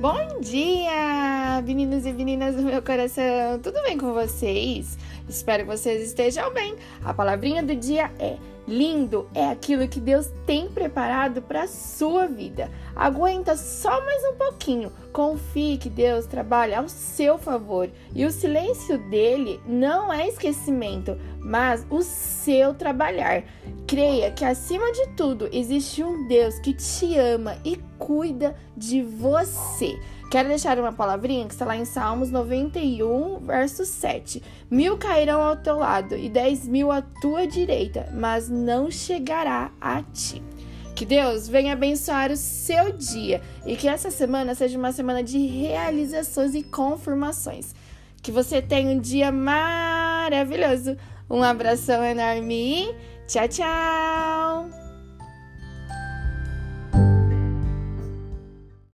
Bom dia, meninos e meninas do meu coração. Tudo bem com vocês? Espero que vocês estejam bem. A palavrinha do dia é lindo, é aquilo que Deus tem preparado para sua vida. Aguenta só mais um pouquinho. Confie que Deus trabalha ao seu favor e o silêncio dele não é esquecimento, mas o seu trabalhar. Creia que acima de tudo existe um Deus que te ama e cuida de você. Quero deixar uma palavrinha que está lá em Salmos 91, verso 7. Mil cairão ao teu lado e dez mil à tua direita, mas não chegará a ti. Que Deus venha abençoar o seu dia e que essa semana seja uma semana de realizações e confirmações. Que você tenha um dia maravilhoso. Um abração enorme tchau, tchau!